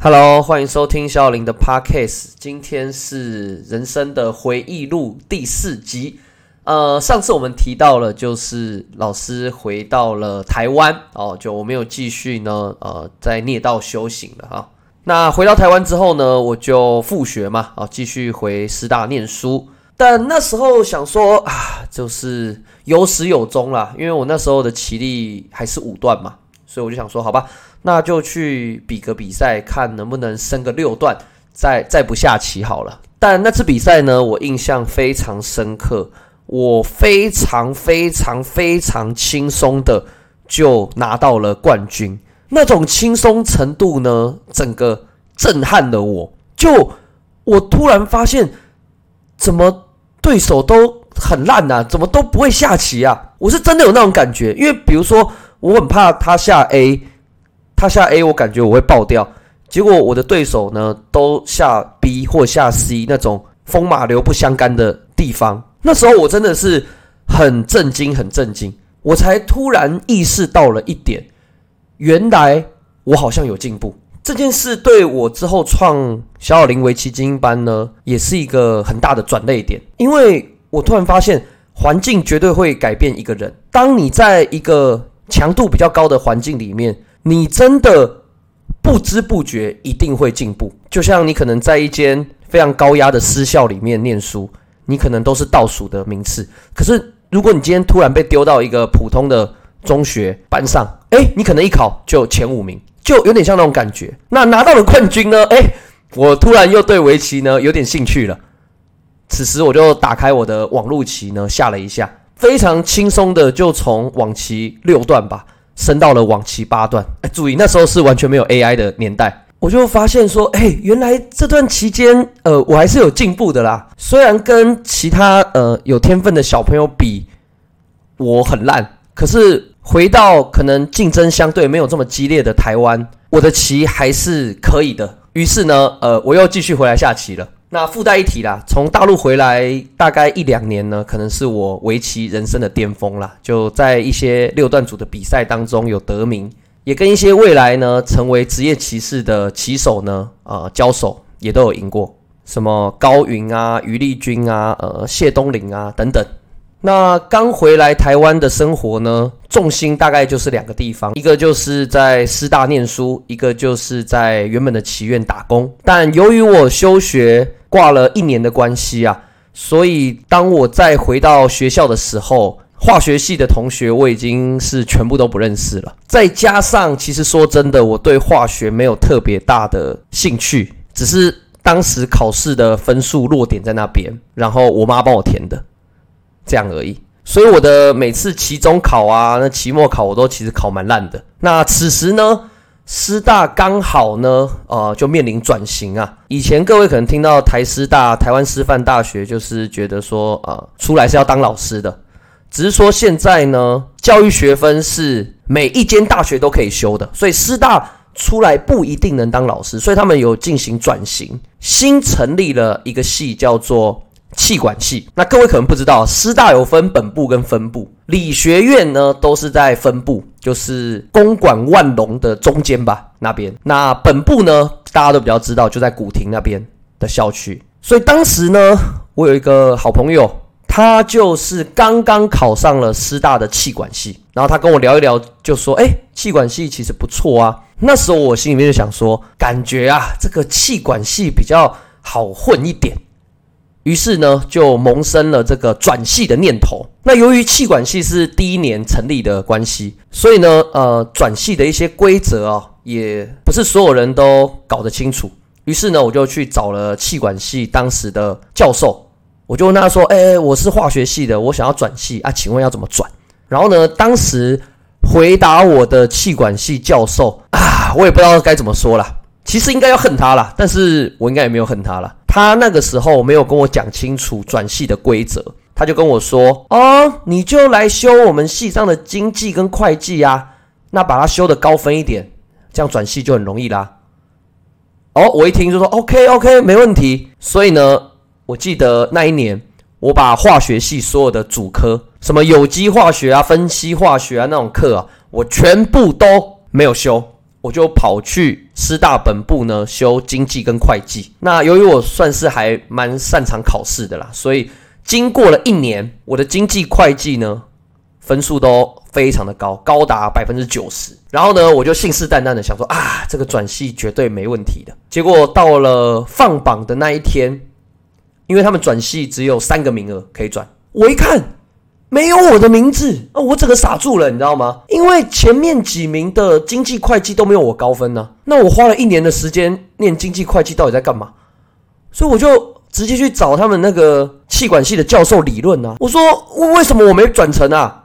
Hello，欢迎收听小林的 Podcast。今天是人生的回忆录第四集。呃，上次我们提到了，就是老师回到了台湾哦，就我没有继续呢，呃，在聂道修行了哈。那回到台湾之后呢，我就复学嘛，啊，继续回师大念书。但那时候想说啊，就是有始有终啦，因为我那时候的棋力还是五段嘛，所以我就想说，好吧。那就去比个比赛，看能不能升个六段，再再不下棋好了。但那次比赛呢，我印象非常深刻，我非常非常非常轻松的就拿到了冠军。那种轻松程度呢，整个震撼了我。就我突然发现，怎么对手都很烂啊？怎么都不会下棋啊？我是真的有那种感觉，因为比如说，我很怕他下 A。他下 A，我感觉我会爆掉。结果我的对手呢，都下 B 或下 C 那种风马牛不相干的地方。那时候我真的是很震惊，很震惊。我才突然意识到了一点，原来我好像有进步。这件事对我之后创小小林围棋精英班呢，也是一个很大的转捩点。因为我突然发现，环境绝对会改变一个人。当你在一个强度比较高的环境里面，你真的不知不觉一定会进步，就像你可能在一间非常高压的私校里面念书，你可能都是倒数的名次。可是如果你今天突然被丢到一个普通的中学班上，哎，你可能一考就前五名，就有点像那种感觉。那拿到了冠军呢？哎，我突然又对围棋呢有点兴趣了。此时我就打开我的网路棋呢，下了一下，非常轻松的就从往棋六段吧。升到了往期八段，哎，注意那时候是完全没有 AI 的年代，我就发现说，哎，原来这段期间，呃，我还是有进步的啦。虽然跟其他呃有天分的小朋友比，我很烂，可是回到可能竞争相对没有这么激烈的台湾，我的棋还是可以的。于是呢，呃，我又继续回来下棋了。那附带一提啦，从大陆回来大概一两年呢，可能是我围棋人生的巅峰啦。就在一些六段组的比赛当中有得名，也跟一些未来呢成为职业棋士的棋手呢，呃，交手也都有赢过，什么高云啊、余立军啊、呃谢东林啊等等。那刚回来台湾的生活呢，重心大概就是两个地方，一个就是在师大念书，一个就是在原本的棋院打工。但由于我休学挂了一年的关系啊，所以当我再回到学校的时候，化学系的同学我已经是全部都不认识了。再加上，其实说真的，我对化学没有特别大的兴趣，只是当时考试的分数落点在那边，然后我妈帮我填的。这样而已，所以我的每次期中考啊，那期末考我都其实考蛮烂的。那此时呢，师大刚好呢，呃，就面临转型啊。以前各位可能听到台师大、台湾师范大学，就是觉得说，呃，出来是要当老师的。只是说现在呢，教育学分是每一间大学都可以修的，所以师大出来不一定能当老师，所以他们有进行转型，新成立了一个系，叫做。气管系，那各位可能不知道，师大有分本部跟分部，理学院呢都是在分部，就是公馆万隆的中间吧那边。那本部呢，大家都比较知道，就在古亭那边的校区。所以当时呢，我有一个好朋友，他就是刚刚考上了师大的气管系，然后他跟我聊一聊，就说：“哎，气管系其实不错啊。”那时候我心里面就想说，感觉啊，这个气管系比较好混一点。于是呢，就萌生了这个转系的念头。那由于气管系是第一年成立的关系，所以呢，呃，转系的一些规则啊，也不是所有人都搞得清楚。于是呢，我就去找了气管系当时的教授，我就问他说：“哎，我是化学系的，我想要转系啊，请问要怎么转？”然后呢，当时回答我的气管系教授啊，我也不知道该怎么说了。其实应该要恨他了，但是我应该也没有恨他了。他那个时候没有跟我讲清楚转系的规则，他就跟我说：“哦，你就来修我们系上的经济跟会计啊，那把它修的高分一点，这样转系就很容易啦。”哦，我一听就说：“OK OK，没问题。”所以呢，我记得那一年，我把化学系所有的主科，什么有机化学啊、分析化学啊那种课啊，我全部都没有修。我就跑去师大本部呢修经济跟会计。那由于我算是还蛮擅长考试的啦，所以经过了一年，我的经济会计呢分数都非常的高，高达百分之九十。然后呢，我就信誓旦旦的想说啊，这个转系绝对没问题的。结果到了放榜的那一天，因为他们转系只有三个名额可以转，我一看。没有我的名字啊！我整个傻住了，你知道吗？因为前面几名的经济会计都没有我高分呢。那我花了一年的时间念经济会计，到底在干嘛？所以我就直接去找他们那个气管系的教授理论啊。我说为什么我没转成啊？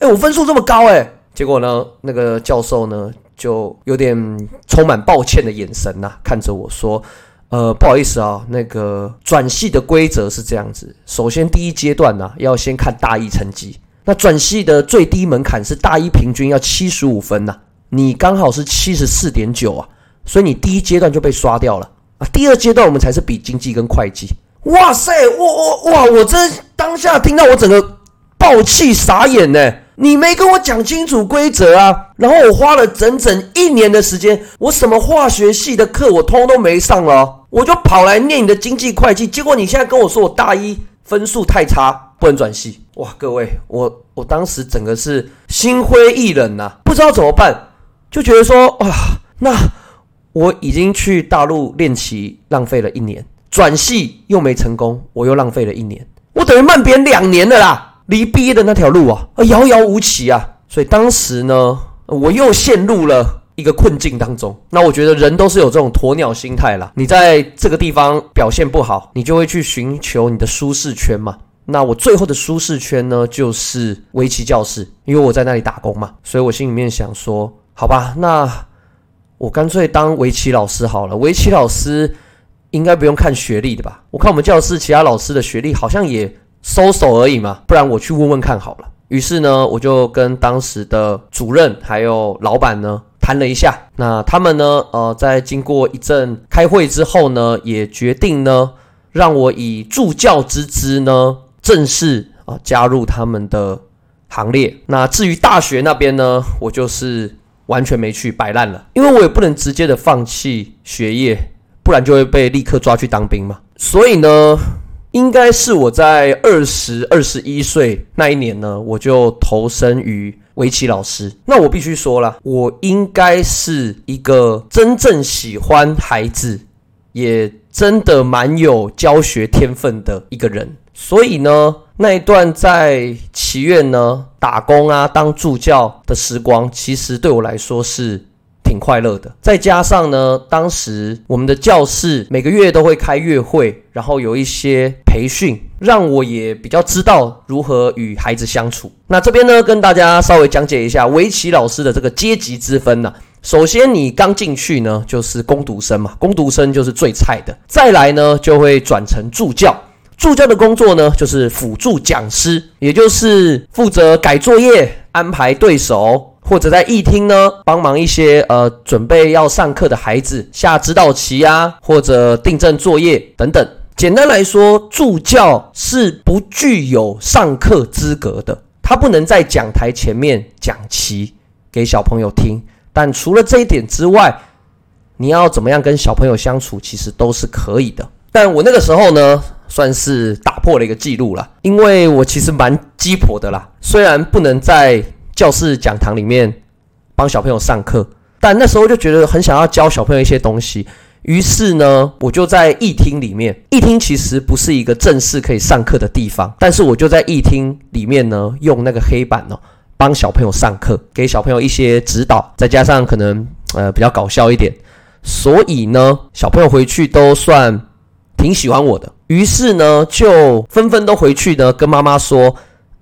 哎，我分数这么高哎！结果呢，那个教授呢就有点充满抱歉的眼神呐，看着我说。呃，不好意思啊，那个转系的规则是这样子。首先，第一阶段呢，要先看大一成绩。那转系的最低门槛是大一平均要七十五分呐，你刚好是七十四点九啊，所以你第一阶段就被刷掉了啊。第二阶段我们才是比经济跟会计。哇塞，我我哇，我真当下听到我整个爆气傻眼呢。你没跟我讲清楚规则啊！然后我花了整整一年的时间，我什么化学系的课我通都没上了，我就跑来念你的经济会计。结果你现在跟我说我大一分数太差，不能转系。哇，各位，我我当时整个是心灰意冷呐，不知道怎么办，就觉得说啊，那我已经去大陆练棋，浪费了一年，转系又没成功，我又浪费了一年，我等于慢别人两年了啦。离毕业的那条路啊，遥遥无期啊！所以当时呢，我又陷入了一个困境当中。那我觉得人都是有这种鸵鸟心态啦。你在这个地方表现不好，你就会去寻求你的舒适圈嘛。那我最后的舒适圈呢，就是围棋教室，因为我在那里打工嘛。所以我心里面想说，好吧，那我干脆当围棋老师好了。围棋老师应该不用看学历的吧？我看我们教室其他老师的学历好像也。收手而已嘛，不然我去问问看好了。于是呢，我就跟当时的主任还有老板呢谈了一下。那他们呢，呃，在经过一阵开会之后呢，也决定呢，让我以助教之资呢，正式啊加入他们的行列。那至于大学那边呢，我就是完全没去，摆烂了，因为我也不能直接的放弃学业，不然就会被立刻抓去当兵嘛。所以呢。应该是我在二十二十一岁那一年呢，我就投身于围棋老师。那我必须说了，我应该是一个真正喜欢孩子，也真的蛮有教学天分的一个人。所以呢，那一段在祈院呢打工啊，当助教的时光，其实对我来说是。挺快乐的，再加上呢，当时我们的教室每个月都会开月会，然后有一些培训，让我也比较知道如何与孩子相处。那这边呢，跟大家稍微讲解一下围棋老师的这个阶级之分呢。首先，你刚进去呢，就是攻读生嘛，攻读生就是最菜的。再来呢，就会转成助教，助教的工作呢，就是辅助讲师，也就是负责改作业、安排对手。或者在议厅呢，帮忙一些呃准备要上课的孩子下指导棋啊，或者订正作业等等。简单来说，助教是不具有上课资格的，他不能在讲台前面讲棋给小朋友听。但除了这一点之外，你要怎么样跟小朋友相处，其实都是可以的。但我那个时候呢，算是打破了一个记录了，因为我其实蛮鸡婆的啦，虽然不能在。教室讲堂里面帮小朋友上课，但那时候就觉得很想要教小朋友一些东西，于是呢，我就在议厅里面。议厅其实不是一个正式可以上课的地方，但是我就在议厅里面呢，用那个黑板哦，帮小朋友上课，给小朋友一些指导，再加上可能呃比较搞笑一点，所以呢，小朋友回去都算挺喜欢我的。于是呢，就纷纷都回去呢，跟妈妈说，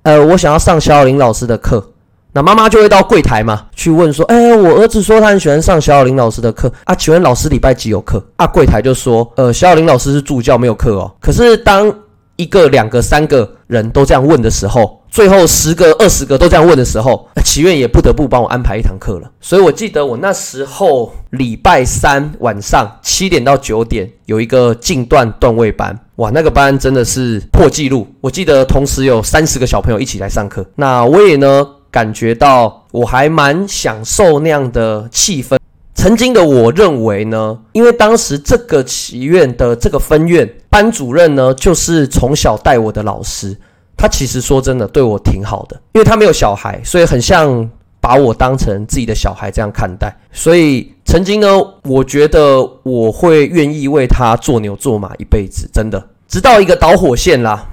呃，我想要上肖林老师的课。那妈妈就会到柜台嘛，去问说：“哎，我儿子说他很喜欢上小小林老师的课啊，请问老师礼拜几有课？”啊，柜台就说：“呃，小小林老师是助教，没有课哦。”可是当一个、两个、三个人都这样问的时候，最后十个、二十个都这样问的时候，祈愿也不得不帮我安排一堂课了。所以我记得我那时候礼拜三晚上七点到九点有一个进段段位班，哇，那个班真的是破纪录。我记得同时有三十个小朋友一起来上课，那我也呢。感觉到我还蛮享受那样的气氛，曾经的我认为呢，因为当时这个祈愿的这个分院班主任呢，就是从小带我的老师，他其实说真的对我挺好的，因为他没有小孩，所以很像把我当成自己的小孩这样看待。所以曾经呢，我觉得我会愿意为他做牛做马一辈子，真的。直到一个导火线啦。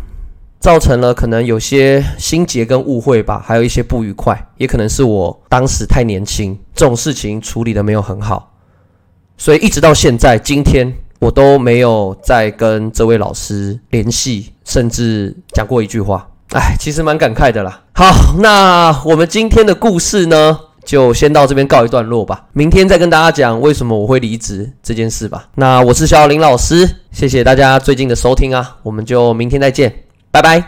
造成了可能有些心结跟误会吧，还有一些不愉快，也可能是我当时太年轻，这种事情处理的没有很好，所以一直到现在今天，我都没有再跟这位老师联系，甚至讲过一句话。哎，其实蛮感慨的啦。好，那我们今天的故事呢，就先到这边告一段落吧。明天再跟大家讲为什么我会离职这件事吧。那我是小林老师，谢谢大家最近的收听啊，我们就明天再见。拜拜。